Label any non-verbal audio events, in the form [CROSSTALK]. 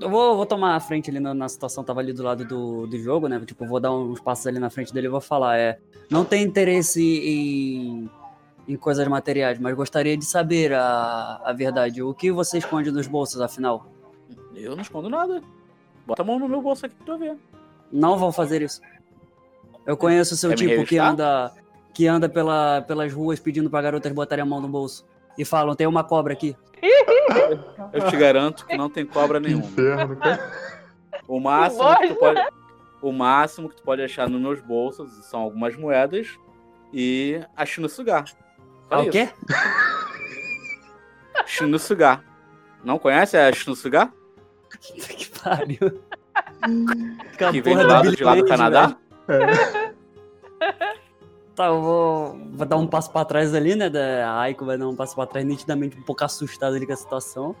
eu vou, vou tomar a frente ali na, na, situação, tava ali do lado do, do jogo, né? Tipo, vou dar uns passos ali na frente dele e vou falar, é. Não tem interesse em, em coisas materiais, mas gostaria de saber a, a verdade. O que você esconde nos bolsos, afinal? Eu não escondo nada. Bota a mão no meu bolso aqui pra tu ver. Não vão fazer isso. Eu conheço o seu tipo que anda que anda pela, pelas ruas pedindo pra garotas botarem a mão no bolso. E falam, tem uma cobra aqui. [LAUGHS] Eu te garanto que não tem cobra nenhuma. Inferno, o máximo que tu pode, o máximo que tu pode achar nos meus bolsos são algumas moedas e a Shinusugar. Ah, o quê? [LAUGHS] Shinusugar. Não conhece a Shinusugar? [LAUGHS] que pariu. que vem do lado de lá do Canadá? É. Tá, eu vou, vou dar um passo pra trás ali, né? A Aiko vai dar um passo pra trás, nitidamente um pouco assustada ali com a situação.